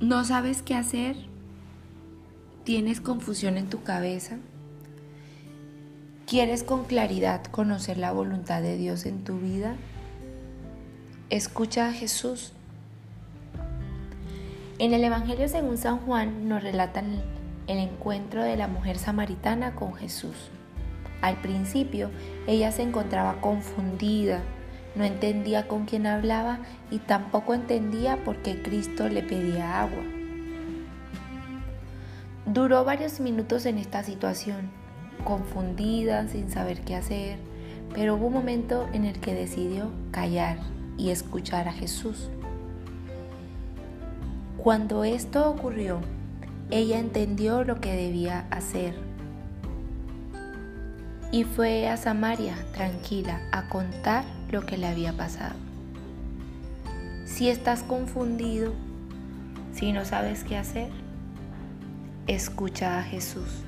¿No sabes qué hacer? ¿Tienes confusión en tu cabeza? ¿Quieres con claridad conocer la voluntad de Dios en tu vida? Escucha a Jesús. En el Evangelio según San Juan nos relatan el encuentro de la mujer samaritana con Jesús. Al principio ella se encontraba confundida, no entendía con quién hablaba y tampoco entendía por qué Cristo le pedía agua. Duró varios minutos en esta situación, confundida, sin saber qué hacer, pero hubo un momento en el que decidió callar y escuchar a Jesús. Cuando esto ocurrió, ella entendió lo que debía hacer y fue a Samaria tranquila a contar lo que le había pasado. Si estás confundido, si no sabes qué hacer, escucha a Jesús.